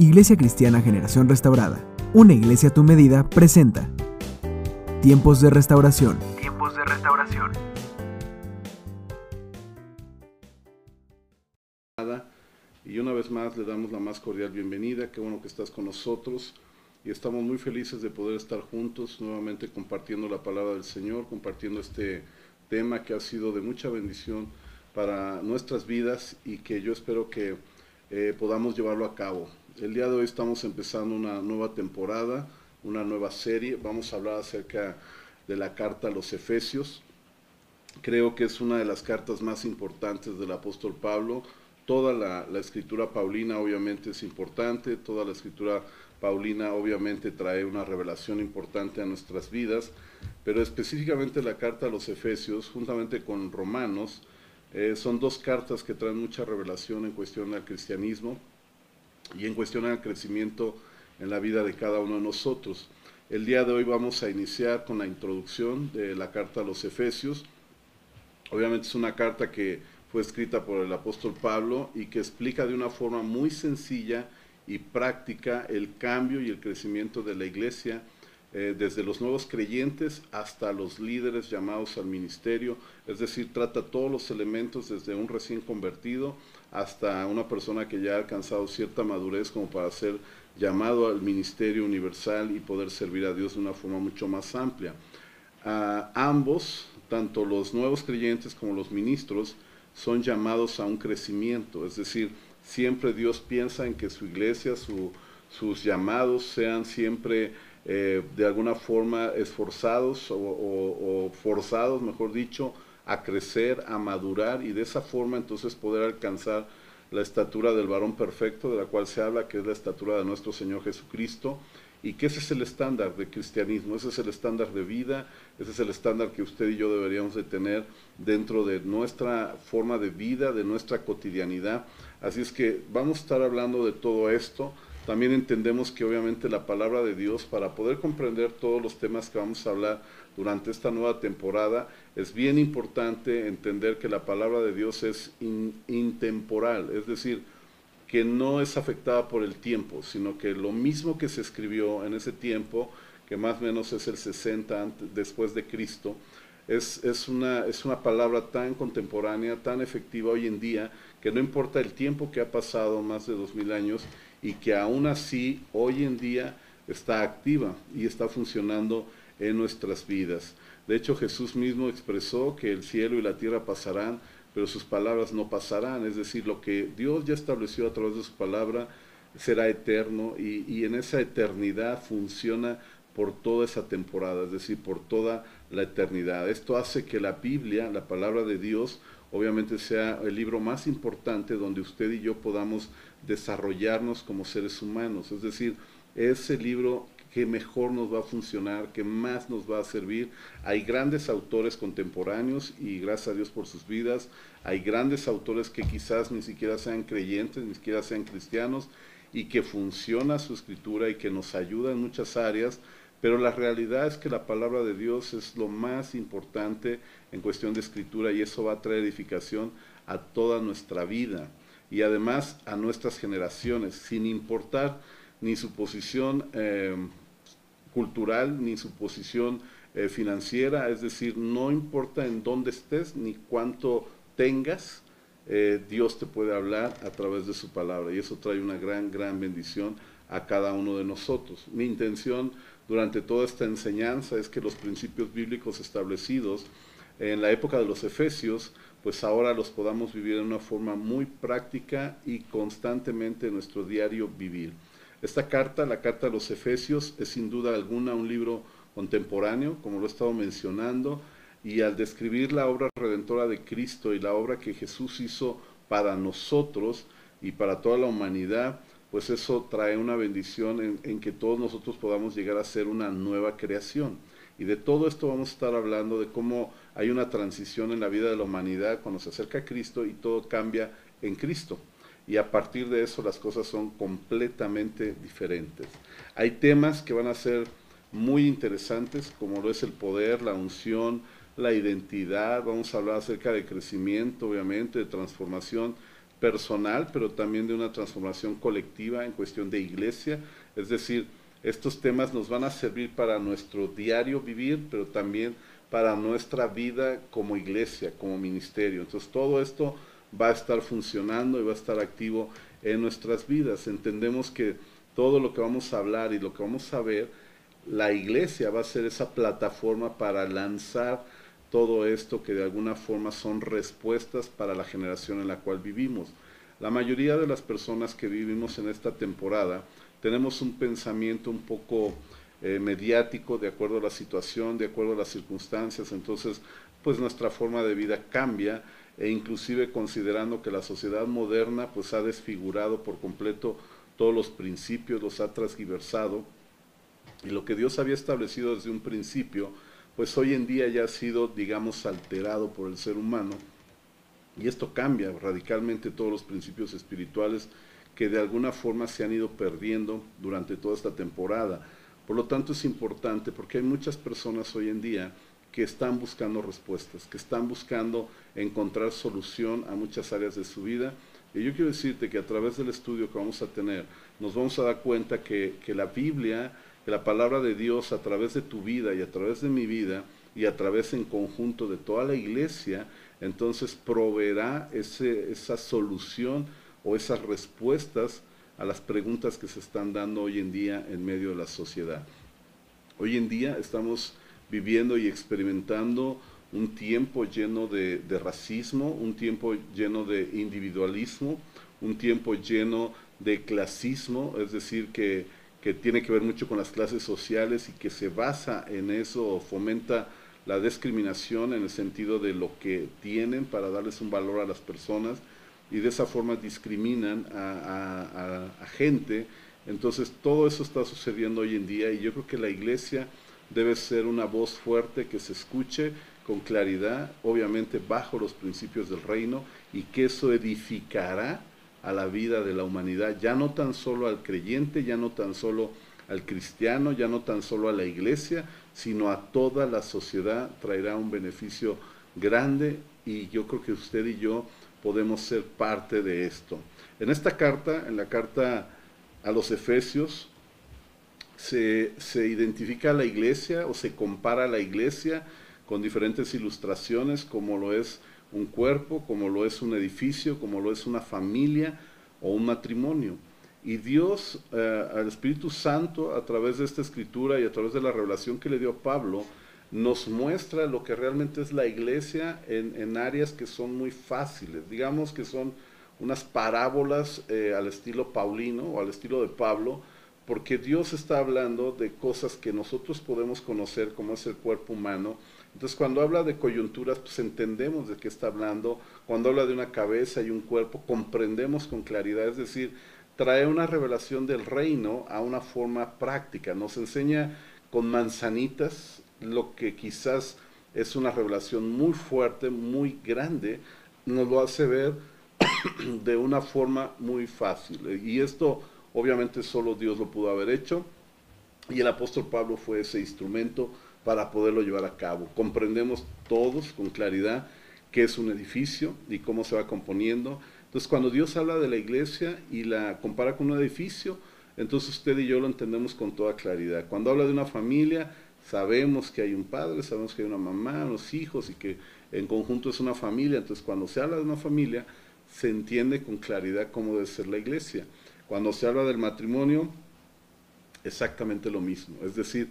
Iglesia Cristiana Generación Restaurada, una iglesia a tu medida, presenta Tiempos de Restauración. Tiempos de Restauración. Y una vez más le damos la más cordial bienvenida, qué bueno que estás con nosotros y estamos muy felices de poder estar juntos nuevamente compartiendo la palabra del Señor, compartiendo este tema que ha sido de mucha bendición para nuestras vidas y que yo espero que eh, podamos llevarlo a cabo. El día de hoy estamos empezando una nueva temporada, una nueva serie. Vamos a hablar acerca de la carta a los Efesios. Creo que es una de las cartas más importantes del apóstol Pablo. Toda la, escritura paulina obviamente es importante, toda la escritura paulina obviamente trae una revelación importante a nuestras vidas, pero específicamente la carta a los Efesios, juntamente con Romanos, eh, son dos cartas que traen mucha revelación en cuestión al cristianismo y en cuestión al crecimiento en la vida de cada uno de nosotros. El día de hoy vamos a iniciar con la introducción de la carta a los Efesios. Obviamente es una carta que fue escrita por el apóstol Pablo y que explica de una forma muy sencilla y práctica el cambio y el crecimiento de la iglesia eh, desde los nuevos creyentes hasta los líderes llamados al ministerio, es decir, trata todos los elementos desde un recién convertido hasta una persona que ya ha alcanzado cierta madurez como para ser llamado al ministerio universal y poder servir a Dios de una forma mucho más amplia. ambos, tanto los nuevos creyentes como los ministros, son llamados a un crecimiento, es decir, siempre Dios piensa en que su iglesia, sus llamados sean siempre eh, de alguna forma esforzados o, forzados, mejor dicho, a crecer, a madurar y de esa forma entonces poder alcanzar la estatura del varón perfecto, de la cual se habla, que es la estatura de nuestro Señor Jesucristo, y que ese es el estándar de cristianismo, ese es el estándar de vida, ese es el estándar que usted y yo deberíamos de tener dentro de nuestra forma de vida, de nuestra cotidianidad. Así es que vamos a estar hablando de todo esto, también entendemos que obviamente la palabra de Dios, para poder comprender todos los temas que vamos a hablar durante esta nueva temporada, es bien importante entender que la palabra de Dios es intemporal, es decir, que no es afectada por el tiempo, sino que lo mismo que se escribió en ese tiempo, que más o menos es el 60 después de Cristo, es, es, una, es una palabra tan contemporánea, tan efectiva hoy en día, que no importa el tiempo que ha pasado, más de dos mil años, y que aún así hoy en día está activa y está funcionando en nuestras vidas. De hecho, Jesús mismo expresó que el cielo y la tierra pasarán, pero sus palabras no pasarán. Es decir, lo que Dios ya estableció a través de su palabra será eterno y, y en esa eternidad funciona por toda esa temporada, es decir, por toda la eternidad. Esto hace que la Biblia, la palabra de Dios, obviamente sea el libro más importante donde usted y yo podamos desarrollarnos como seres humanos. Es decir, es el libro que mejor nos va a funcionar, que más nos va a servir. Hay grandes autores contemporáneos y gracias a Dios por sus vidas. Hay grandes autores que quizás ni siquiera sean creyentes, ni siquiera sean cristianos y que funciona su escritura y que nos ayuda en muchas áreas pero la realidad es que la palabra de Dios es lo más importante en cuestión de escritura y eso va a traer edificación a toda nuestra vida y además a nuestras generaciones, sin importar ni su posición eh, cultural ni su posición eh, financiera, es decir, no importa en dónde estés ni cuánto tengas, eh, Dios te puede hablar a través de su palabra y eso trae una gran, gran bendición a cada uno de nosotros. Mi intención durante toda esta enseñanza es que los principios bíblicos establecidos en la época de los Efesios, pues ahora los podamos vivir de una forma muy práctica y constantemente en nuestro diario vivir. Esta carta, la carta a los Efesios, es sin duda alguna un libro contemporáneo, como lo he estado mencionando, y al describir la obra redentora de Cristo y la obra que Jesús hizo para nosotros y para toda la humanidad, pues eso trae una bendición en, que todos nosotros podamos llegar a ser una nueva creación. Y de todo esto vamos a estar hablando, de cómo hay una transición en la vida de la humanidad cuando se acerca a Cristo y todo cambia en Cristo. Y a partir de eso las cosas son completamente diferentes. Hay temas que van a ser muy interesantes, como lo es el poder, la unción, la identidad. Vamos a hablar acerca de crecimiento, obviamente, de transformación personal, pero también de una transformación colectiva en cuestión de iglesia. Es decir, estos temas nos van a servir para nuestro diario vivir, pero también para nuestra vida como iglesia, como ministerio. Entonces todo esto va a estar funcionando y va a estar activo en nuestras vidas. Entendemos que todo lo que vamos a hablar y lo que vamos a ver, la iglesia va a ser esa plataforma para lanzar todo esto que de alguna forma son respuestas para la generación en la cual vivimos. La mayoría de las personas que vivimos en esta temporada tenemos un pensamiento un poco eh, mediático de acuerdo a la situación, de acuerdo a las circunstancias, entonces pues nuestra forma de vida cambia e inclusive considerando que la sociedad moderna pues ha desfigurado por completo todos los principios, los ha transgiversado y lo que Dios había establecido desde un principio pues hoy en día ya ha sido, digamos, alterado por el ser humano. Y esto cambia radicalmente todos los principios espirituales que de alguna forma se han ido perdiendo durante toda esta temporada. Por lo tanto es importante porque hay muchas personas hoy en día que están buscando respuestas, que están buscando encontrar solución a muchas áreas de su vida. Y yo quiero decirte que a través del estudio que vamos a tener, nos vamos a dar cuenta que, que la Biblia que la palabra de Dios a través de tu vida y a través de mi vida y a través en conjunto de toda la iglesia, entonces proveerá ese, esa solución o esas respuestas a las preguntas que se están dando hoy en día en medio de la sociedad. Hoy en día estamos viviendo y experimentando un tiempo lleno de, racismo, un tiempo lleno de individualismo, un tiempo lleno de clasismo, es decir, que que tiene que ver mucho con las clases sociales y que se basa en eso, fomenta la discriminación en el sentido de lo que tienen para darles un valor a las personas y de esa forma discriminan a, gente. Entonces todo eso está sucediendo hoy en día y yo creo que la iglesia debe ser una voz fuerte que se escuche con claridad, obviamente bajo los principios del reino y que eso edificará a la vida de la humanidad, ya no tan solo al creyente, ya no tan solo al cristiano, ya no tan solo a la iglesia, sino a toda la sociedad traerá un beneficio grande y yo creo que usted y yo podemos ser parte de esto. En esta carta, en la carta a los Efesios, se, se identifica a la iglesia o se compara a la iglesia con diferentes ilustraciones, como lo es un cuerpo, como lo es un edificio, como lo es una familia o un matrimonio. Y Dios, eh, al Espíritu Santo, a través de esta escritura y a través de la revelación que le dio Pablo, nos muestra lo que realmente es la iglesia en, áreas que son muy fáciles, digamos que son unas parábolas eh, al estilo paulino o al estilo de Pablo, porque Dios está hablando de cosas que nosotros podemos conocer como es el cuerpo humano, entonces, cuando habla de coyunturas, pues entendemos de qué está hablando. Cuando habla de una cabeza y un cuerpo, comprendemos con claridad. Es decir, trae una revelación del reino a una forma práctica. Nos enseña con manzanitas lo que quizás es una revelación muy fuerte, muy grande. Nos lo hace ver de una forma muy fácil. Y esto, obviamente, solo Dios lo pudo haber hecho. Y el apóstol Pablo fue ese instrumento para poderlo llevar a cabo. Comprendemos todos con claridad qué es un edificio y cómo se va componiendo. Entonces, cuando Dios habla de la iglesia y la compara con un edificio, entonces usted y yo lo entendemos con toda claridad. Cuando habla de una familia, sabemos que hay un padre, sabemos que hay una mamá, unos hijos y que en conjunto es una familia. Entonces, cuando se habla de una familia, se entiende con claridad cómo debe ser la iglesia. Cuando se habla del matrimonio, exactamente lo mismo. Es decir,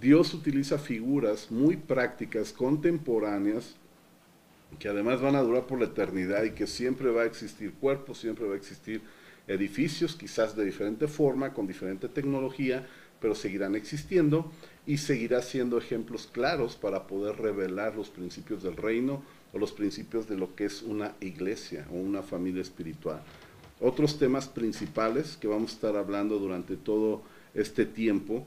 Dios utiliza figuras muy prácticas, contemporáneas, que además van a durar por la eternidad y que siempre va a existir cuerpos, siempre va a existir edificios, quizás de diferente forma, con diferente tecnología, pero seguirán existiendo y seguirá siendo ejemplos claros para poder revelar los principios del reino o los principios de lo que es una iglesia o una familia espiritual. Otros temas principales que vamos a estar hablando durante todo este tiempo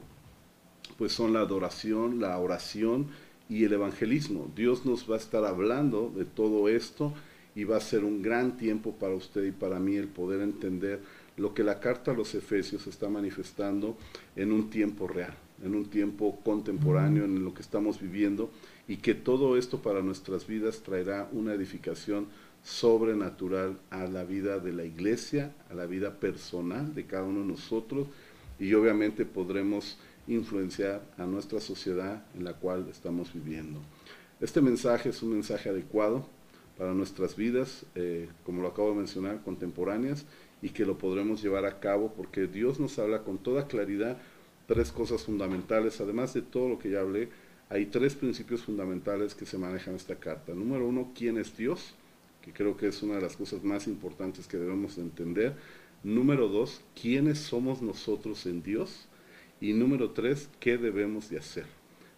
pues son la adoración, la oración y el evangelismo. Dios nos va a estar hablando de todo esto y va a ser un gran tiempo para usted y para mí el poder entender lo que la carta a los Efesios está manifestando en un tiempo real, en un tiempo contemporáneo, en lo que estamos viviendo y que todo esto para nuestras vidas traerá una edificación sobrenatural a la vida de la iglesia, a la vida personal de cada uno de nosotros y obviamente podremos influenciar a nuestra sociedad en la cual estamos viviendo. Este mensaje es un mensaje adecuado para nuestras vidas, eh, como lo acabo de mencionar, contemporáneas, y que lo podremos llevar a cabo porque Dios nos habla con toda claridad tres cosas fundamentales, además de todo lo que ya hablé, hay tres principios fundamentales que se manejan en esta carta. Número uno, ¿quién es Dios? Que creo que es una de las cosas más importantes que debemos entender. Número dos, ¿quiénes somos nosotros en Dios? Y número tres, ¿qué debemos de hacer?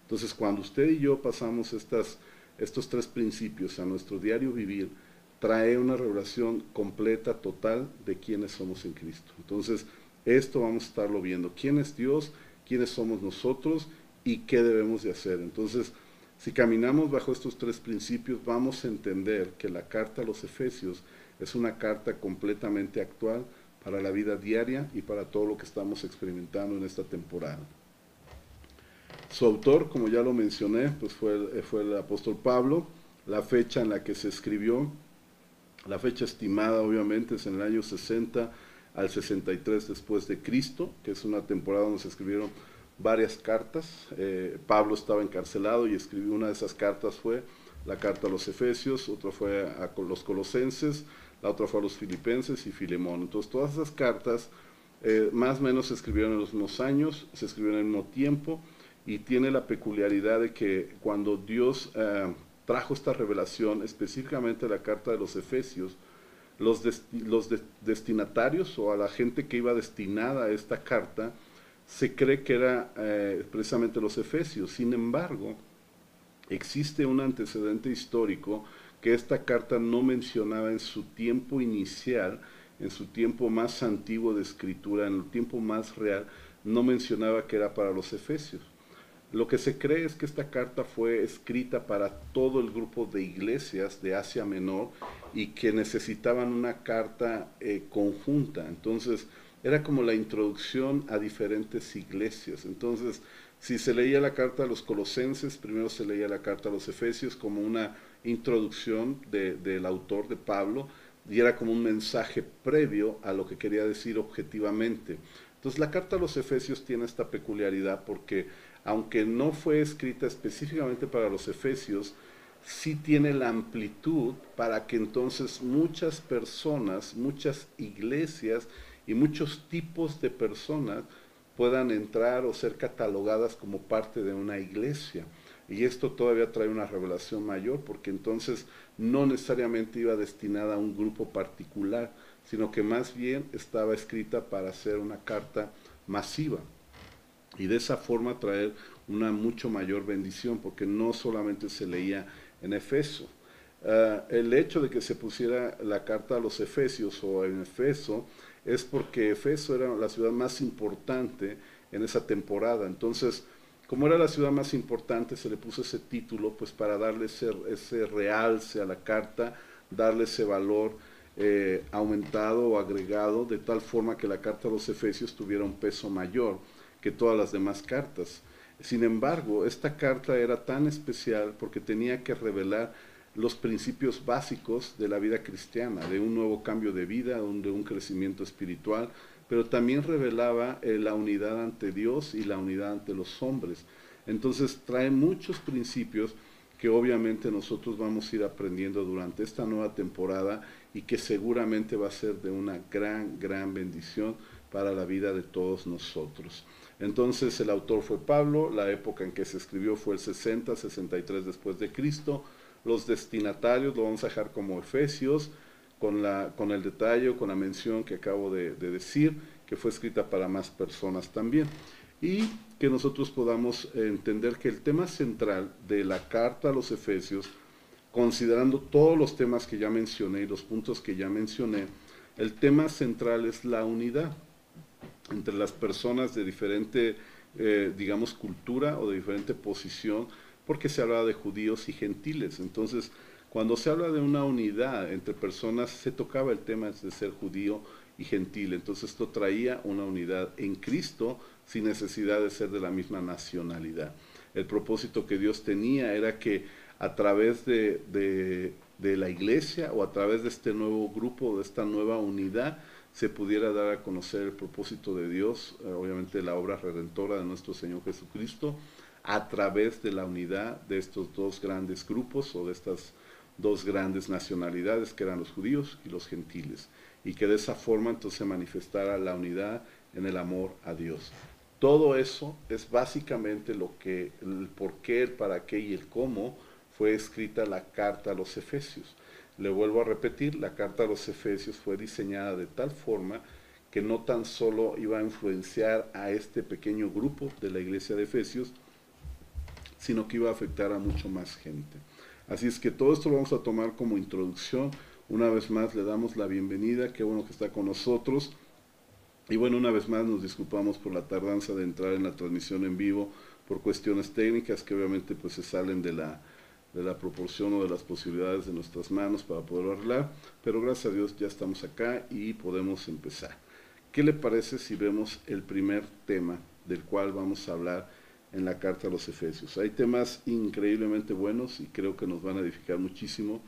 Entonces, cuando usted y yo pasamos estas, estos tres principios a nuestro diario vivir, trae una revelación completa, total, de quiénes somos en Cristo. Entonces, esto vamos a estarlo viendo. ¿Quién es Dios? ¿Quiénes somos nosotros? ¿Y qué debemos de hacer? Entonces, si caminamos bajo estos tres principios, vamos a entender que la carta a los Efesios es una carta completamente actual para la vida diaria y para todo lo que estamos experimentando en esta temporada. Su autor, como ya lo mencioné, pues fue, fue el apóstol Pablo. La fecha en la que se escribió, la fecha estimada obviamente es en el año 60 al 63 después de Cristo, que es una temporada donde se escribieron varias cartas. Eh, Pablo estaba encarcelado y escribió una de esas cartas fue la carta a los Efesios, otra fue a los Colosenses, la otra fue a los Filipenses y Filemón. Entonces todas esas cartas eh, más o menos se escribieron en los mismos años, se escribieron en el mismo tiempo y tiene la peculiaridad de que cuando Dios eh, trajo esta revelación, específicamente la carta de los Efesios, los, los destinatarios o a la gente que iba destinada a esta carta, se cree que era eh, precisamente los Efesios. Sin embargo, existe un antecedente histórico que esta carta no mencionaba en su tiempo inicial, en su tiempo más antiguo de escritura, en el tiempo más real, no mencionaba que era para los efesios. Lo que se cree es que esta carta fue escrita para todo el grupo de iglesias de Asia Menor y que necesitaban una carta eh, conjunta. Entonces, era como la introducción a diferentes iglesias. Entonces, si se leía la carta a los colosenses, primero se leía la carta a los efesios como una introducción del autor de Pablo y era como un mensaje previo a lo que quería decir objetivamente. Entonces la carta a los Efesios tiene esta peculiaridad porque aunque no fue escrita específicamente para los Efesios, sí tiene la amplitud para que entonces muchas personas, muchas iglesias y muchos tipos de personas puedan entrar o ser catalogadas como parte de una iglesia. Y esto todavía trae una revelación mayor porque entonces no necesariamente iba destinada a un grupo particular, sino que más bien estaba escrita para ser una carta masiva y de esa forma traer una mucho mayor bendición porque no solamente se leía en Efeso. Ah, el hecho de que se pusiera la carta a los Efesios o en Efeso es porque Efeso era la ciudad más importante en esa temporada. Entonces, como era la ciudad más importante, se le puso ese título, pues para darle ese, ese realce a la carta, darle ese valor eh, aumentado o agregado, de tal forma que la carta a los Efesios tuviera un peso mayor que todas las demás cartas. Sin embargo, esta carta era tan especial porque tenía que revelar los principios básicos de la vida cristiana, de un nuevo cambio de vida, de un crecimiento espiritual, pero también revelaba eh, la unidad ante Dios y la unidad ante los hombres. Entonces trae muchos principios que obviamente nosotros vamos a ir aprendiendo durante esta nueva temporada y que seguramente va a ser de una gran, gran bendición para la vida de todos nosotros. Entonces el autor fue Pablo, la época en que se escribió fue el 60, 63 después de Cristo, los destinatarios lo vamos a dejar como Efesios, con, la, con el detalle, con la mención que acabo de, decir, que fue escrita para más personas también. Y que nosotros podamos entender que el tema central de la carta a los Efesios, considerando todos los temas que ya mencioné y los puntos que ya mencioné, el tema central es la unidad entre las personas de diferente, eh, digamos, cultura o de diferente posición, porque se habla de judíos y gentiles. Entonces, cuando se habla de una unidad entre personas, se tocaba el tema de ser judío y gentil. Entonces esto traía una unidad en Cristo sin necesidad de ser de la misma nacionalidad. El propósito que Dios tenía era que a través de, la iglesia o a través de este nuevo grupo, de esta nueva unidad, se pudiera dar a conocer el propósito de Dios, eh, obviamente la obra redentora de nuestro Señor Jesucristo, a través de la unidad de estos dos grandes grupos o de estas dos grandes nacionalidades que eran los judíos y los gentiles, y que de esa forma entonces se manifestara la unidad en el amor a Dios. Todo eso es básicamente lo que, el por qué, el para qué y el cómo fue escrita la carta a los Efesios. Le vuelvo a repetir, la carta a los Efesios fue diseñada de tal forma que no tan solo iba a influenciar a este pequeño grupo de la iglesia de Efesios, sino que iba a afectar a mucho más gente. Así es que todo esto lo vamos a tomar como introducción. Una vez más le damos la bienvenida, qué bueno que está con nosotros. Y bueno, una vez más nos disculpamos por la tardanza de entrar en la transmisión en vivo por cuestiones técnicas que obviamente pues se salen de la, de la proporción o de las posibilidades de nuestras manos para poderlo arreglar, pero gracias a Dios ya estamos acá y podemos empezar. ¿Qué le parece si vemos el primer tema del cual vamos a hablar en la carta a los Efesios? Hay temas increíblemente buenos y creo que nos van a edificar muchísimo,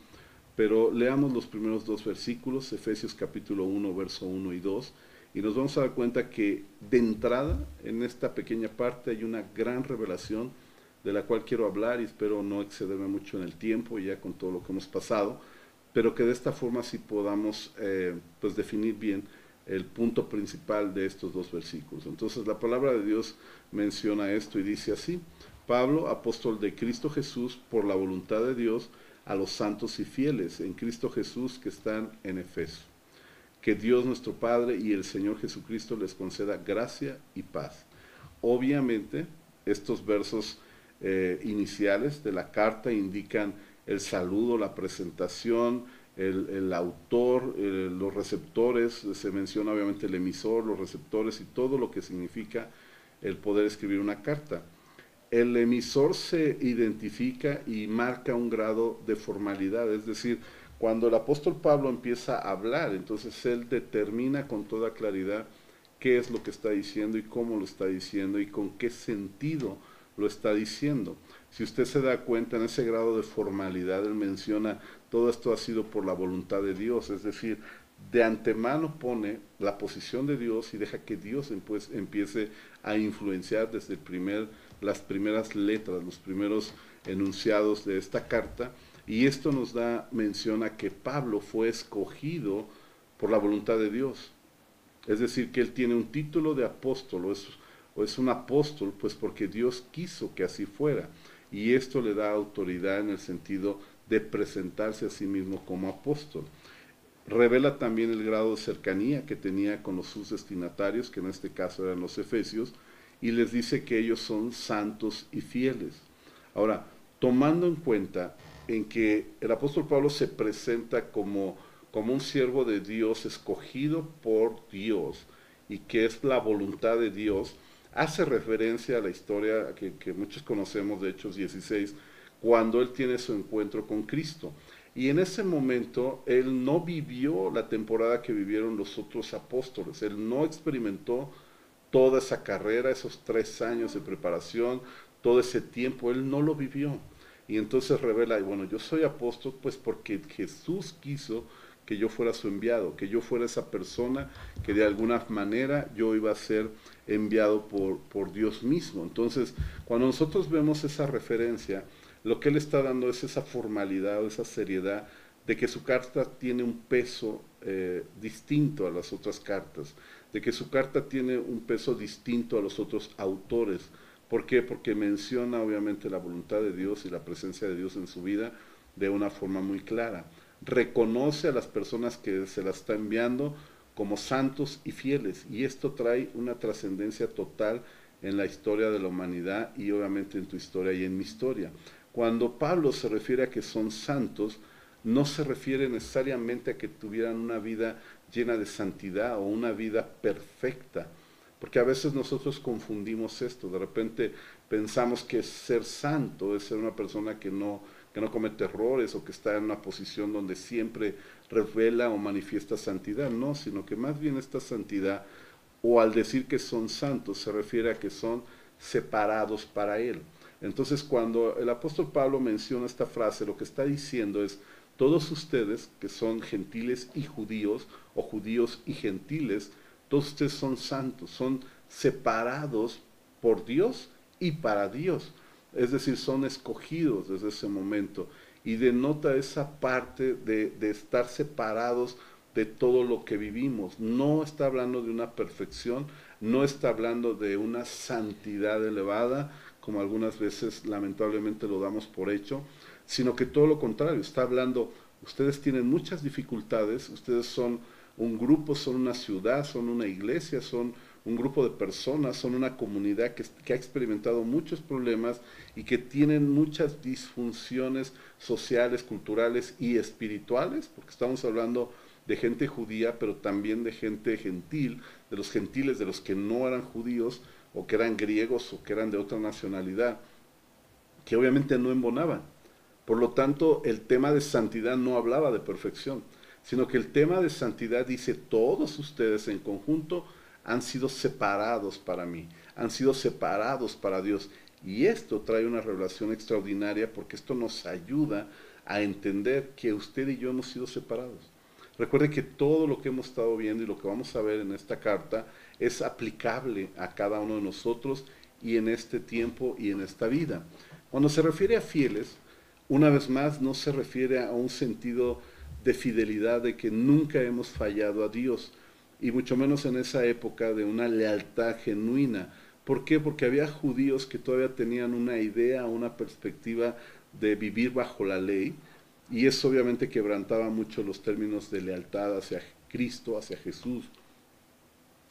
pero leamos los primeros dos versículos, Efesios capítulo 1, verso 1 y 2, y nos vamos a dar cuenta que de entrada en esta pequeña parte hay una gran revelación de la cual quiero hablar y espero no excederme mucho en el tiempo ya con todo lo que hemos pasado, pero que de esta forma sí podamos eh, pues definir bien el punto principal de estos dos versículos. Entonces la palabra de Dios menciona esto y dice así, Pablo, apóstol de Cristo Jesús, por la voluntad de Dios, a los santos y fieles en Cristo Jesús que están en Efeso. Que Dios nuestro Padre y el Señor Jesucristo les conceda gracia y paz. Obviamente, estos versos eh, iniciales de la carta indican el saludo, la presentación, el, autor, los receptores, se menciona obviamente el emisor, los receptores y todo lo que significa el poder escribir una carta. El emisor se identifica y marca un grado de formalidad, es decir, cuando el apóstol Pablo empieza a hablar, entonces él determina con toda claridad qué es lo que está diciendo y cómo lo está diciendo y con qué sentido lo está diciendo. Si usted se da cuenta en ese grado de formalidad, él menciona, todo esto ha sido por la voluntad de Dios, es decir, de antemano pone la posición de Dios y deja que Dios empiece a influenciar desde el primer, las primeras letras, los primeros enunciados de esta carta. Y esto nos da mención a que Pablo fue escogido por la voluntad de Dios. Es decir, que él tiene un título de apóstol, o es un apóstol, pues porque Dios quiso que así fuera y esto le da autoridad en el sentido de presentarse a sí mismo como apóstol. Revela también el grado de cercanía que tenía con los sus destinatarios, que en este caso eran los efesios, y les dice que ellos son santos y fieles. Ahora, tomando en cuenta en que el apóstol Pablo se presenta como, como un siervo de Dios escogido por Dios y que es la voluntad de Dios, hace referencia a la historia que, muchos conocemos de Hechos 16, cuando él tiene su encuentro con Cristo. Y en ese momento él no vivió la temporada que vivieron los otros apóstoles, él no experimentó toda esa carrera, esos tres años de preparación, todo ese tiempo, él no lo vivió. Y entonces revela, bueno, yo soy apóstol pues porque Jesús quiso que yo fuera su enviado, que yo fuera esa persona que de alguna manera yo iba a ser enviado por, por Dios mismo. Entonces, cuando nosotros vemos esa referencia, lo que él está dando es esa formalidad o esa seriedad de que su carta tiene un peso eh, distinto a las otras cartas, de que su carta tiene un peso distinto a los otros autores. ¿Por qué? Porque menciona obviamente la voluntad de Dios y la presencia de Dios en su vida de una forma muy clara reconoce a las personas que se la está enviando como santos y fieles. Y esto trae una trascendencia total en la historia de la humanidad y obviamente en tu historia y en mi historia. Cuando Pablo se refiere a que son santos, no se refiere necesariamente a que tuvieran una vida llena de santidad o una vida perfecta, porque a veces nosotros confundimos esto, de repente pensamos que ser santo es ser una persona que no que no comete errores o que está en una posición donde siempre revela o manifiesta santidad, no, sino que más bien esta santidad, o al decir que son santos, se refiere a que son separados para Él. Entonces, cuando el apóstol Pablo menciona esta frase, lo que está diciendo es, todos ustedes que son gentiles y judíos, o judíos y gentiles, todos ustedes son santos, son separados por Dios y para Dios. Es decir, son escogidos desde ese momento. Y denota esa parte de, estar separados de todo lo que vivimos. No está hablando de una perfección, no está hablando de una santidad elevada, como algunas veces lamentablemente lo damos por hecho, sino que todo lo contrario, está hablando, ustedes tienen muchas dificultades, ustedes son un grupo, son una ciudad, son una iglesia, son un grupo de personas, son una comunidad que, que, ha experimentado muchos problemas y que tienen muchas disfunciones sociales, culturales y espirituales, porque estamos hablando de gente judía, pero también de gente gentil, de los gentiles, de los que no eran judíos, o que eran griegos, o que eran de otra nacionalidad, que obviamente no embonaban. Por lo tanto, el tema de santidad no hablaba de perfección, sino que el tema de santidad dice, todos ustedes en conjunto han sido separados para mí, han sido separados para Dios. Y esto trae una revelación extraordinaria porque esto nos ayuda a entender que usted y yo hemos sido separados. Recuerde que todo lo que hemos estado viendo y lo que vamos a ver en esta carta es aplicable a cada uno de nosotros y en este tiempo y en esta vida. Cuando se refiere a fieles, una vez más no se refiere a un sentido de fidelidad, de que nunca hemos fallado a Dios, y mucho menos en esa época de una lealtad genuina. ¿Por qué? Porque había judíos que todavía tenían una idea, una perspectiva de vivir bajo la ley, y eso obviamente quebrantaba mucho los términos de lealtad hacia Cristo, hacia Jesús.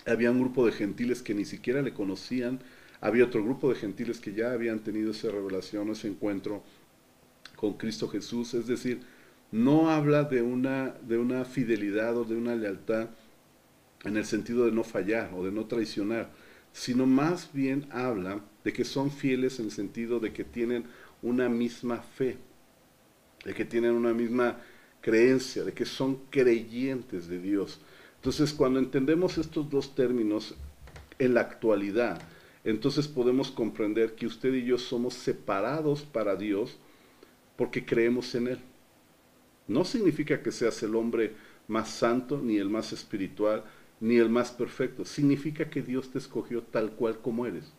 Había un grupo de gentiles que ni siquiera le conocían, había otro grupo de gentiles que ya habían tenido esa revelación, ese encuentro con Cristo Jesús, es decir, no habla de una, de una fidelidad o de una lealtad en el sentido de no fallar o de no traicionar, sino más bien habla de que son fieles en el sentido de que tienen una misma fe de que tienen una misma creencia, de que son creyentes de Dios. Entonces, cuando entendemos estos dos términos en la actualidad, entonces podemos comprender que usted y yo somos separados para Dios porque creemos en Él. No significa que seas el hombre más santo, ni el más espiritual, ni el más perfecto. Significa que Dios te escogió tal cual como eres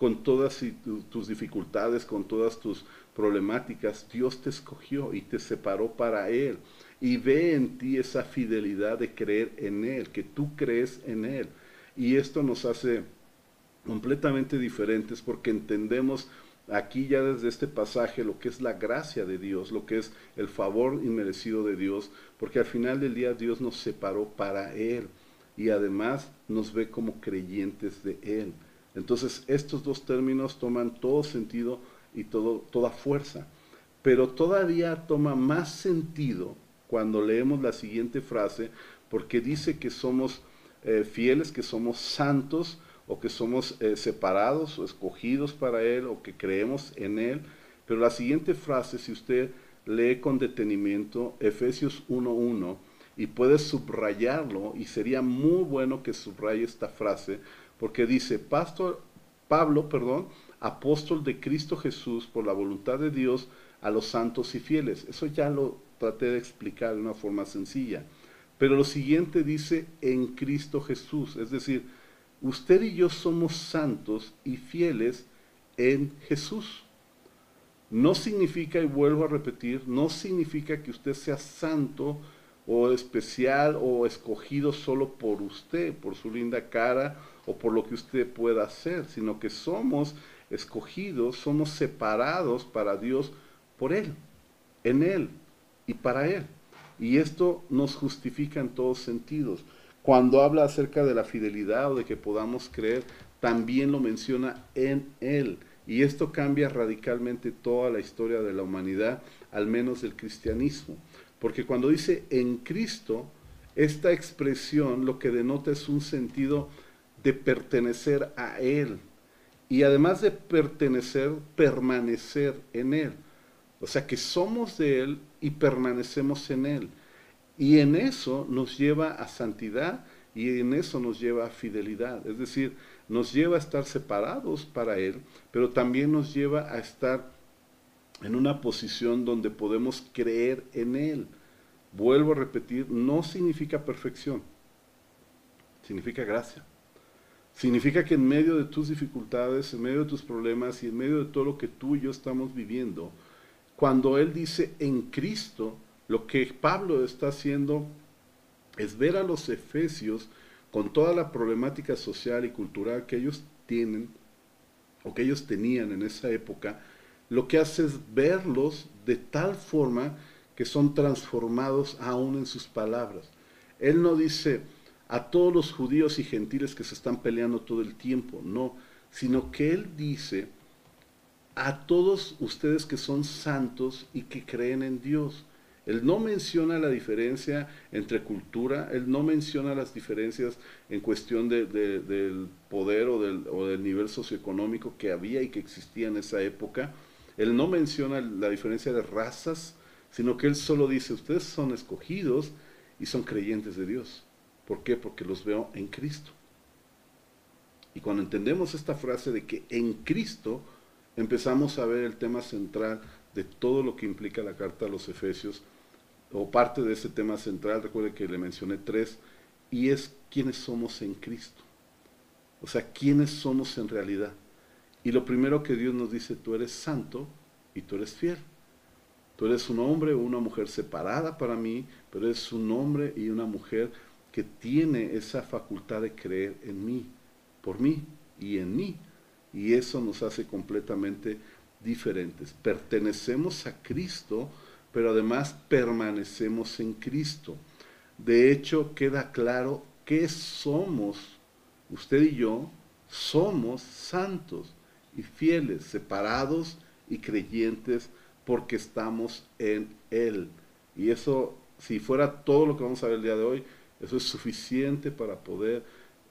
con todas tus dificultades, con todas tus problemáticas, Dios te escogió y te separó para Él. Y ve en ti esa fidelidad de creer en Él, que tú crees en Él. Y esto nos hace completamente diferentes porque entendemos aquí ya desde este pasaje lo que es la gracia de Dios, lo que es el favor inmerecido de Dios, porque al final del día Dios nos separó para Él y además nos ve como creyentes de Él. Entonces estos dos términos toman todo sentido y todo, toda fuerza. Pero todavía toma más sentido cuando leemos la siguiente frase, porque dice que somos eh, fieles, que somos santos, o que somos eh, separados o escogidos para Él, o que creemos en Él. Pero la siguiente frase, si usted lee con detenimiento Efesios 1.1, y puede subrayarlo, y sería muy bueno que subraye esta frase, porque dice, Pastor, Pablo, perdón, apóstol de Cristo Jesús por la voluntad de Dios a los santos y fieles. Eso ya lo traté de explicar de una forma sencilla. Pero lo siguiente dice en Cristo Jesús, es decir, usted y yo somos santos y fieles en Jesús. No significa, y vuelvo a repetir, no significa que usted sea santo o especial o escogido solo por usted, por su linda cara o por lo que usted pueda hacer, sino que somos escogidos, somos separados para Dios por Él, en Él y para Él. Y esto nos justifica en todos sentidos. Cuando habla acerca de la fidelidad o de que podamos creer, también lo menciona en Él. Y esto cambia radicalmente toda la historia de la humanidad, al menos del cristianismo. Porque cuando dice en Cristo, esta expresión lo que denota es un sentido de pertenecer a Él. Y además de pertenecer, permanecer en Él. O sea que somos de Él y permanecemos en Él. Y en eso nos lleva a santidad y en eso nos lleva a fidelidad. Es decir, nos lleva a estar separados para Él, pero también nos lleva a estar en una posición donde podemos creer en Él. Vuelvo a repetir, no significa perfección, significa gracia. Significa que en medio de tus dificultades, en medio de tus problemas y en medio de todo lo que tú y yo estamos viviendo, cuando Él dice en Cristo, lo que Pablo está haciendo es ver a los efesios con toda la problemática social y cultural que ellos tienen o que ellos tenían en esa época, lo que hace es verlos de tal forma que son transformados aún en sus palabras. Él no dice a todos los judíos y gentiles que se están peleando todo el tiempo, no, sino que Él dice a todos ustedes que son santos y que creen en Dios. Él no menciona la diferencia entre cultura, él no menciona las diferencias en cuestión del poder o del, o del, nivel socioeconómico que había y que existía en esa época. Él no menciona la diferencia de razas, sino que él solo dice, ustedes son escogidos y son creyentes de Dios. ¿Por qué? Porque los veo en Cristo. Y cuando entendemos esta frase de que en Cristo empezamos a ver el tema central de todo lo que implica la carta a los Efesios, o parte de ese tema central, recuerde que le mencioné tres, y es quiénes somos en Cristo. O sea, quiénes somos en realidad. Y lo primero que Dios nos dice, tú eres santo y tú eres fiel. Tú eres un hombre o una mujer separada para mí, pero eres un hombre y una mujer que tiene esa facultad de creer en mí, por mí y en mí. Y eso nos hace completamente diferentes. Pertenecemos a Cristo, pero además permanecemos en Cristo. De hecho, queda claro que somos, usted y yo, somos santos y fieles, separados y creyentes porque estamos en Él. Y eso, si fuera todo lo que vamos a ver el día de hoy, eso es suficiente para poder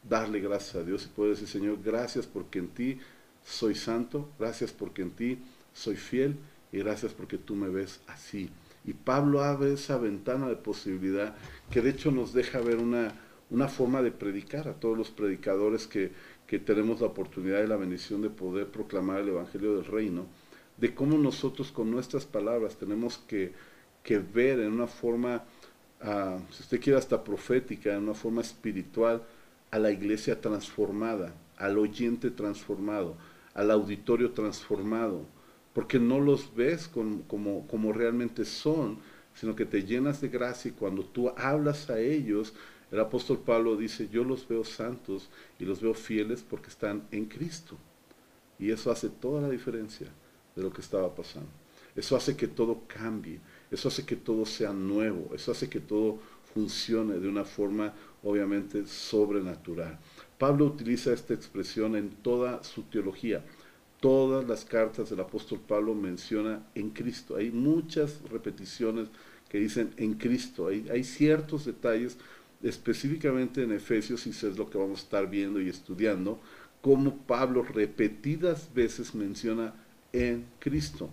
darle gracias a Dios y poder decir, Señor, gracias porque en ti soy santo, gracias porque en ti soy fiel y gracias porque tú me ves así. Y Pablo abre esa ventana de posibilidad que de hecho nos deja ver una, una forma de predicar a todos los predicadores que, que tenemos la oportunidad y la bendición de poder proclamar el Evangelio del Reino, de cómo nosotros con nuestras palabras tenemos que, que ver en una forma, uh, si usted quiere hasta profética, en una forma espiritual, a la iglesia transformada, al oyente transformado, al auditorio transformado, porque no los ves como, como, como realmente son, sino que te llenas de gracia y cuando tú hablas a ellos, el apóstol Pablo dice, yo los veo santos y los veo fieles porque están en Cristo. Y eso hace toda la diferencia de lo que estaba pasando. Eso hace que todo cambie, eso hace que todo sea nuevo, eso hace que todo funcione de una forma obviamente sobrenatural. Pablo utiliza esta expresión en toda su teología. Todas las cartas del apóstol Pablo menciona en Cristo. Hay muchas repeticiones que dicen en Cristo. Hay, hay ciertos detalles, específicamente en Efesios, y eso es lo que vamos a estar viendo y estudiando, cómo Pablo repetidas veces menciona en Cristo.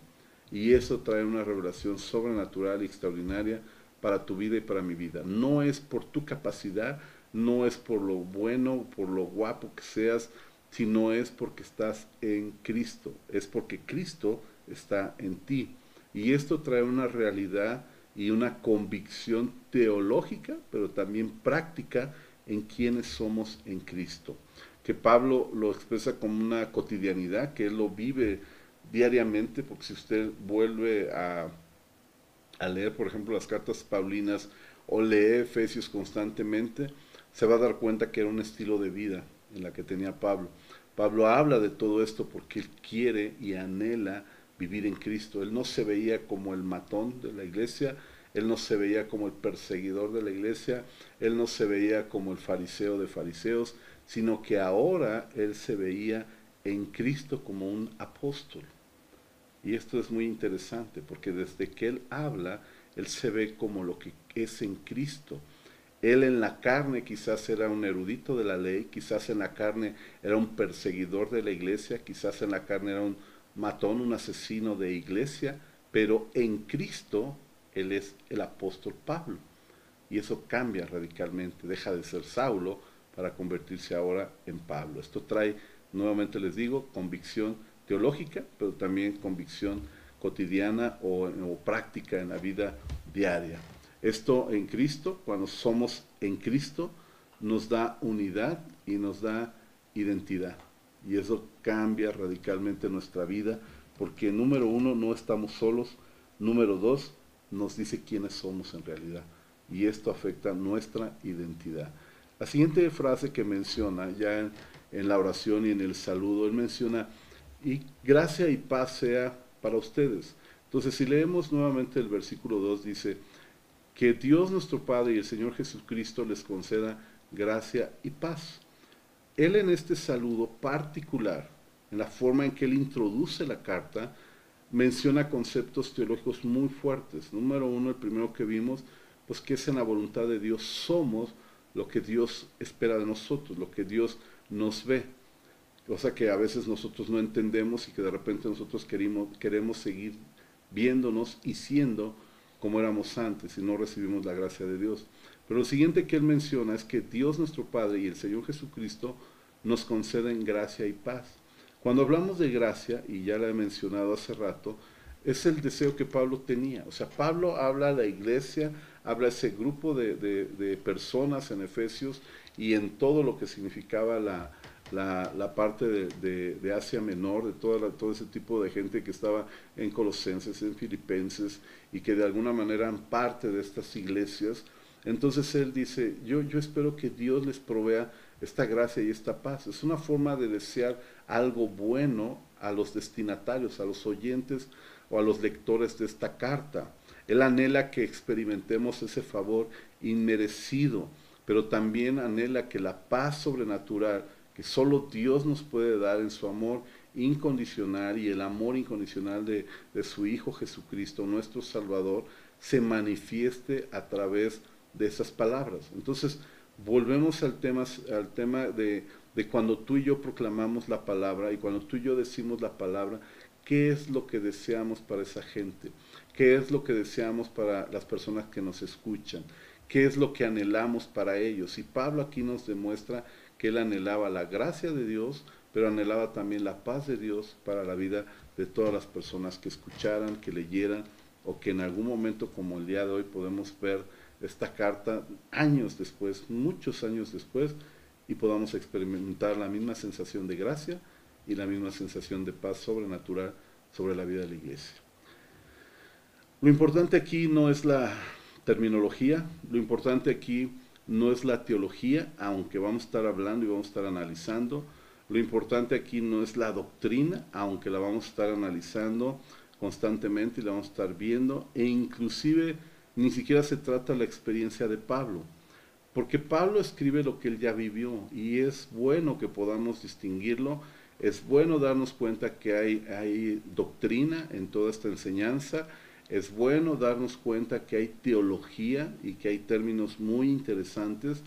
Y eso trae una revelación sobrenatural y extraordinaria para tu vida y para mi vida. No es por tu capacidad, no es por lo bueno, por lo guapo que seas, sino es porque estás en Cristo, es porque Cristo está en ti. Y esto trae una realidad y una convicción teológica, pero también práctica en quienes somos en Cristo. Que Pablo lo expresa como una cotidianidad, que él lo vive diariamente, porque si usted vuelve a, leer, por ejemplo, las cartas paulinas o lee Efesios constantemente, se va a dar cuenta que era un estilo de vida en la que tenía Pablo. Pablo habla de todo esto porque él quiere y anhela vivir en Cristo. Él no se veía como el matón de la iglesia, él no se veía como el perseguidor de la iglesia, él no se veía como el fariseo de fariseos, sino que ahora él se veía en Cristo como un apóstol. Y esto es muy interesante porque desde que él habla, él se ve como lo que es en Cristo. Él en la carne quizás era un erudito de la ley, quizás en la carne era un perseguidor de la iglesia, quizás en la carne era un matón, un asesino de iglesia, pero en Cristo Él es el apóstol Pablo. Y eso cambia radicalmente, deja de ser Saulo para convertirse ahora en Pablo. Esto trae, nuevamente les digo, convicción teológica, pero también convicción cotidiana o, o práctica en la vida diaria. Esto en Cristo, cuando somos en Cristo, nos da unidad y nos da identidad. Y eso cambia radicalmente nuestra vida, porque número uno, no estamos solos, número dos, nos dice quiénes somos en realidad. Y esto afecta nuestra identidad. La siguiente frase que menciona, ya en, la oración y en el saludo, él menciona, y gracia y paz sea para ustedes. Entonces, si leemos nuevamente el versículo 2, dice, que Dios nuestro Padre y el Señor Jesucristo les conceda gracia y paz. Él en este saludo particular, en la forma en que él introduce la carta, menciona conceptos teológicos muy fuertes. Número uno, el primero que vimos, pues que es en la voluntad de Dios somos lo que Dios espera de nosotros, lo que Dios nos ve. Cosa que a veces nosotros no entendemos y que de repente nosotros queremos, queremos seguir viéndonos y siendo como éramos antes y no recibimos la gracia de Dios. Pero lo siguiente que él menciona es que Dios nuestro Padre y el Señor Jesucristo nos conceden gracia y paz. Cuando hablamos de gracia, y ya la he mencionado hace rato, es el deseo que Pablo tenía. O sea, Pablo habla a la iglesia, habla a ese grupo de, personas en Efesios y en todo lo que significaba la, la, parte de, Asia Menor, de toda todo ese tipo de gente que estaba en Colosenses, en Filipenses, y que de alguna manera eran parte de estas iglesias. Entonces él dice, yo, espero que Dios les provea esta gracia y esta paz. Es una forma de desear algo bueno a los destinatarios, a los oyentes o a los lectores de esta carta. Él anhela que experimentemos ese favor inmerecido, pero también anhela que la paz sobrenatural que solo Dios nos puede dar en su amor incondicional y el amor incondicional de, su Hijo Jesucristo, nuestro Salvador, se manifieste a través de esas palabras. Entonces, volvemos al tema, al tema de, de cuando tú y yo proclamamos la palabra y cuando tú y yo decimos la palabra, ¿qué es lo que deseamos para esa gente? ¿Qué es lo que deseamos para las personas que nos escuchan? ¿Qué es lo que anhelamos para ellos? Y Pablo aquí nos demuestra que él anhelaba la gracia de Dios, pero anhelaba también la paz de Dios para la vida de todas las personas que escucharan, que leyeran, o que en algún momento como el día de hoy podemos ver esta carta años después, muchos años después, y podamos experimentar la misma sensación de gracia y la misma sensación de paz sobrenatural sobre la vida de la iglesia. Lo importante aquí no es la terminología, lo importante aquí no es la teología, aunque vamos a estar hablando y vamos a estar analizando. Lo importante aquí no es la doctrina, aunque la vamos a estar analizando constantemente y la vamos a estar viendo. E inclusive ni siquiera se trata la experiencia de Pablo, porque Pablo escribe lo que él ya vivió y es bueno que podamos distinguirlo. Es bueno darnos cuenta que hay, hay doctrina en toda esta enseñanza es bueno darnos cuenta que hay teología y que hay términos muy interesantes.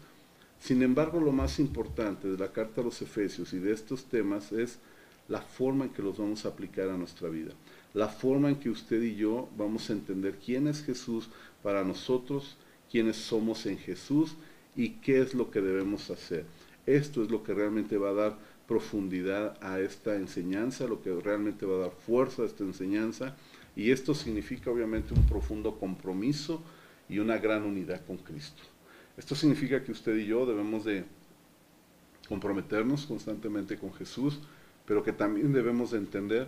Sin embargo, lo más importante de la carta a los Efesios y de estos temas es la forma en que los vamos a aplicar a nuestra vida. La forma en que usted y yo vamos a entender quién es Jesús para nosotros, quiénes somos en Jesús y qué es lo que debemos hacer. Esto es lo que realmente va a dar profundidad a esta enseñanza, lo que realmente va a dar fuerza a esta enseñanza y esto significa obviamente un profundo compromiso y una gran unidad con Cristo. Esto significa que usted y yo debemos de comprometernos constantemente con Jesús, pero que también debemos de entender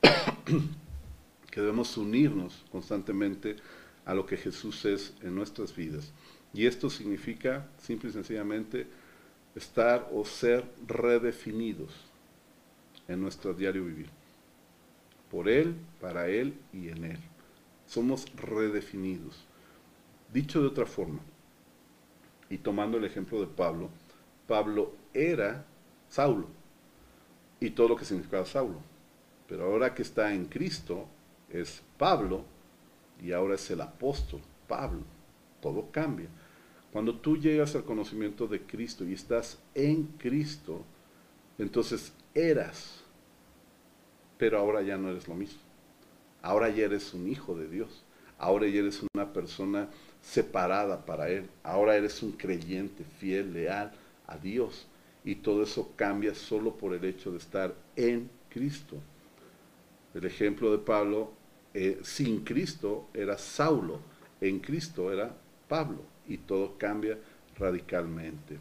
que debemos unirnos constantemente a lo que Jesús es en nuestras vidas. Y esto significa, simple y sencillamente, estar o ser redefinidos en nuestro diario vivir por Él, para Él y en Él. Somos redefinidos. Dicho de otra forma, y tomando el ejemplo de Pablo, Pablo era Saulo y todo lo que significaba Saulo. Pero ahora que está en Cristo es Pablo y ahora es el apóstol Pablo. Todo cambia. Cuando tú llegas al conocimiento de Cristo y estás en Cristo, entonces eras pero ahora ya no eres lo mismo. Ahora ya eres un hijo de Dios. Ahora ya eres una persona separada para Él. Ahora eres un creyente fiel, leal a Dios. Y todo eso cambia solo por el hecho de estar en Cristo. El ejemplo de Pablo eh, sin Cristo era Saulo, en Cristo era Pablo, y todo cambia radicalmente.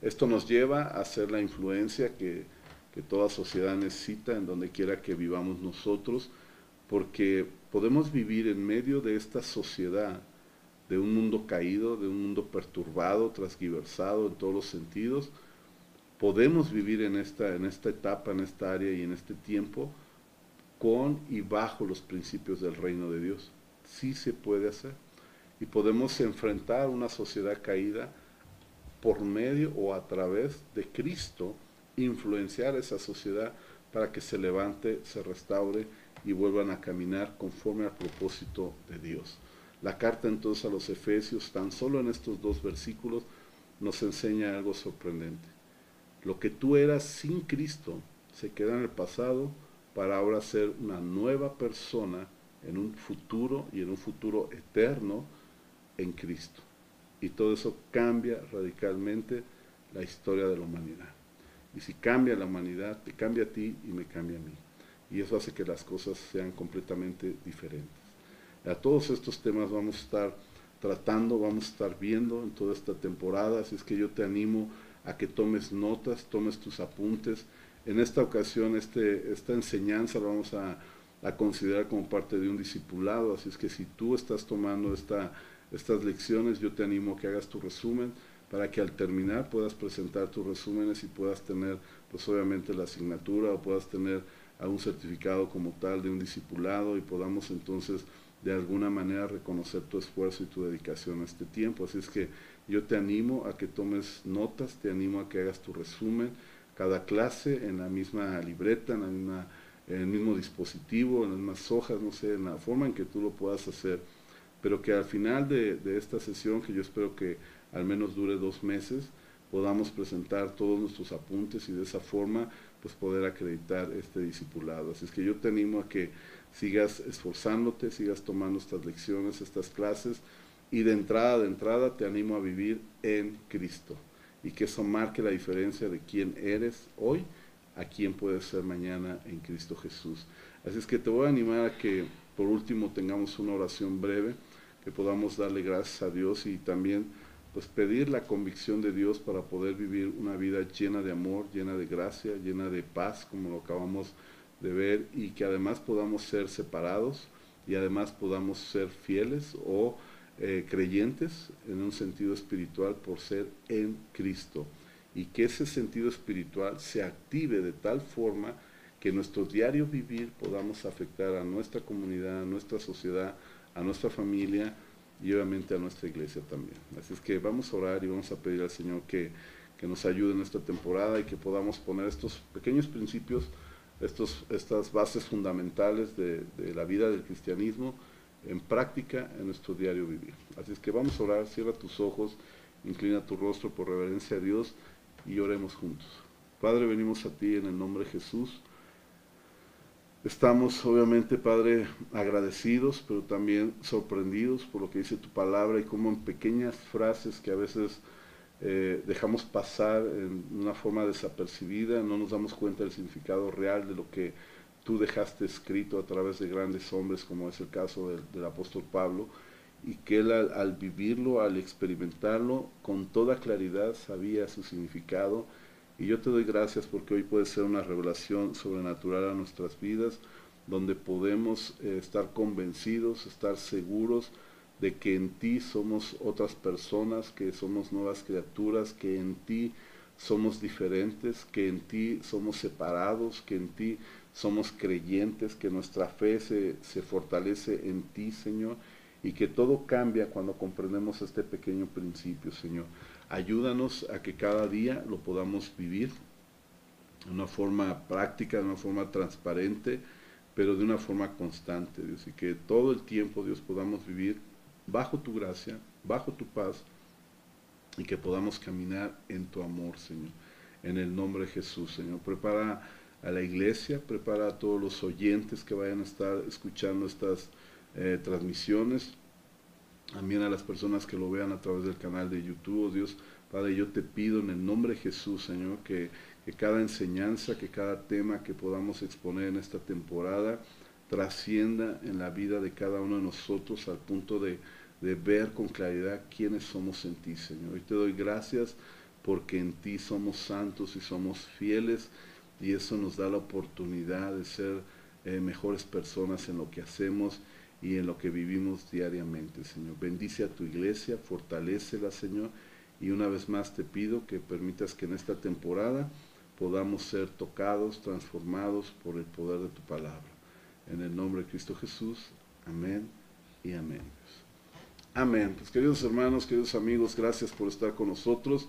Esto nos lleva a ser la influencia que, que toda sociedad necesita en donde quiera que vivamos nosotros, porque podemos vivir en medio de esta sociedad, de un mundo caído, de un mundo perturbado, transgiversado en todos los sentidos, podemos vivir en esta, en esta etapa, en esta área y en este tiempo con y bajo los principios del reino de Dios. Sí se puede hacer. Y podemos enfrentar una sociedad caída por medio o a través de Cristo, influenciar esa sociedad para que se levante, se restaure y vuelvan a caminar conforme al propósito de Dios. La carta entonces a los Efesios, tan solo en estos dos versículos, nos enseña algo sorprendente. Lo que tú eras sin Cristo se queda en el pasado para ahora ser una nueva persona en un futuro y en un futuro eterno en Cristo. Y todo eso cambia radicalmente la historia de la humanidad. Y si cambia la humanidad, te cambia a ti y me cambia a mí. Y eso hace que las cosas sean completamente diferentes. A todos estos temas vamos a estar tratando, vamos a estar viendo en toda esta temporada, así es que yo te animo a que tomes notas, tomes tus apuntes. En esta ocasión, este, esta enseñanza la vamos a, considerar como parte de un discipulado, así es que si tú estás tomando esta, estas lecciones, yo te animo a que hagas tu resumen para que al terminar puedas presentar tus resúmenes y puedas tener, pues obviamente la asignatura o puedas tener algún certificado como tal de un discipulado y podamos entonces de alguna manera reconocer tu esfuerzo y tu dedicación a este tiempo. Así es que yo te animo a que tomes notas, te animo a que hagas tu resumen, cada clase en la misma libreta, en, la misma, el mismo dispositivo, en las mismas hojas, no sé, en la forma en que tú lo puedas hacer, pero que al final de, de esta sesión, que yo espero que al menos dure dos meses, podamos presentar todos nuestros apuntes y de esa forma pues poder acreditar este discipulado. Así es que yo te animo a que sigas esforzándote, sigas tomando estas lecciones, estas clases, y de entrada, de entrada, te animo a vivir en Cristo y que eso marque la diferencia de quién eres hoy a quién puedes ser mañana en Cristo Jesús. Así es que te voy a animar a que por último tengamos una oración breve, que podamos darle gracias a Dios y también pues pedir la convicción de Dios para poder vivir una vida llena de amor, llena de gracia, llena de paz, como lo acabamos de ver, y que además podamos ser separados y además podamos ser fieles o eh, creyentes en un sentido espiritual por ser en Cristo y que ese sentido espiritual se active de tal forma que nuestro diario vivir podamos afectar a nuestra comunidad, a nuestra sociedad, a nuestra familia y obviamente a nuestra iglesia también. Así es que vamos a orar y vamos a pedir al Señor que, nos ayude en esta temporada y que podamos poner estos pequeños principios, estos, estas bases fundamentales de la vida del cristianismo en práctica en nuestro diario vivir. Así es que vamos a orar, cierra tus ojos, inclina tu rostro por reverencia a Dios y oremos juntos. Padre, venimos a ti en el nombre de Jesús. Estamos obviamente, Padre, agradecidos, pero también sorprendidos por lo que dice tu palabra y cómo en pequeñas frases que a veces eh, dejamos pasar en una forma desapercibida, no nos damos cuenta del significado real de lo que tú dejaste escrito a través de grandes hombres, como es el caso del, apóstol Pablo, y que él al, vivirlo, al experimentarlo, con toda claridad sabía su significado. Y yo te doy gracias porque hoy puede ser una revelación sobrenatural a nuestras vidas, donde podemos eh, estar convencidos, estar seguros de que en ti somos otras personas, que somos nuevas criaturas, que en ti somos diferentes, que en ti somos separados, que en ti somos creyentes, que nuestra fe se, fortalece en ti, Señor, y que todo cambia cuando comprendemos este pequeño principio, Señor. Ayúdanos a que cada día lo podamos vivir de una forma práctica, de una forma transparente, pero de una forma constante, Dios, y que todo el tiempo, Dios, podamos vivir bajo tu gracia, bajo tu paz, y que podamos caminar en tu amor, Señor. En el nombre de Jesús, Señor. Prepara a la iglesia, prepara a todos los oyentes que vayan a estar escuchando estas eh, transmisiones, también a las personas que lo vean a través del canal de YouTube, oh Dios, Padre, yo te pido en el nombre de Jesús, Señor, que, cada enseñanza, que cada tema que podamos exponer en esta temporada, trascienda en la vida de cada uno de nosotros al punto de, de ver con claridad quiénes somos en ti, Señor. Y te doy gracias porque en ti somos santos y somos fieles y eso nos da la oportunidad de ser eh, mejores personas en lo que hacemos y en lo que vivimos diariamente, Señor. Bendice a tu iglesia, fortalecela, Señor, y una vez más te pido que permitas que en esta temporada podamos ser tocados, transformados por el poder de tu palabra. En el nombre de Cristo Jesús, amén y amén. Amén. Pues queridos hermanos, queridos amigos, gracias por estar con nosotros.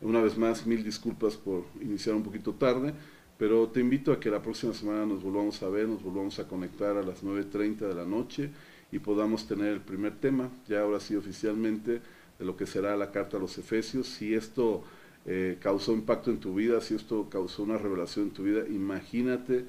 Una vez más, mil disculpas por iniciar un poquito tarde. Pero te invito a que la próxima semana nos volvamos a ver, nos volvamos a conectar a las 9.30 de la noche y podamos tener el primer tema, ya ahora sí oficialmente, de lo que será la carta a los Efesios. Si esto eh, causó impacto en tu vida, si esto causó una revelación en tu vida, imagínate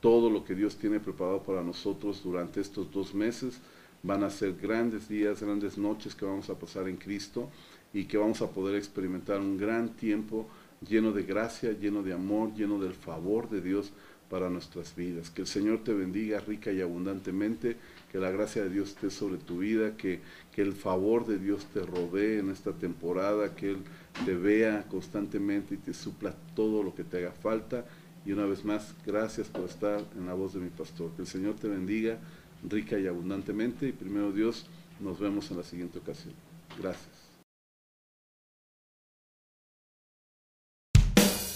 todo lo que Dios tiene preparado para nosotros durante estos dos meses. Van a ser grandes días, grandes noches que vamos a pasar en Cristo y que vamos a poder experimentar un gran tiempo lleno de gracia, lleno de amor, lleno del favor de Dios para nuestras vidas. Que el Señor te bendiga rica y abundantemente, que la gracia de Dios esté sobre tu vida, que, que el favor de Dios te rodee en esta temporada, que Él te vea constantemente y te supla todo lo que te haga falta. Y una vez más, gracias por estar en la voz de mi pastor. Que el Señor te bendiga rica y abundantemente. Y primero Dios, nos vemos en la siguiente ocasión. Gracias.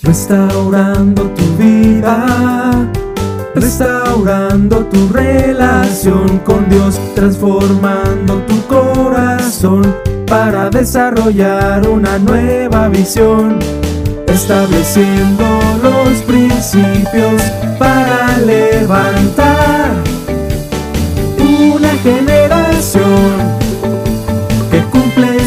Restaurando tu vida, restaurando tu relación con Dios, transformando tu corazón para desarrollar una nueva visión, estableciendo los principios para levantar una generación que cumple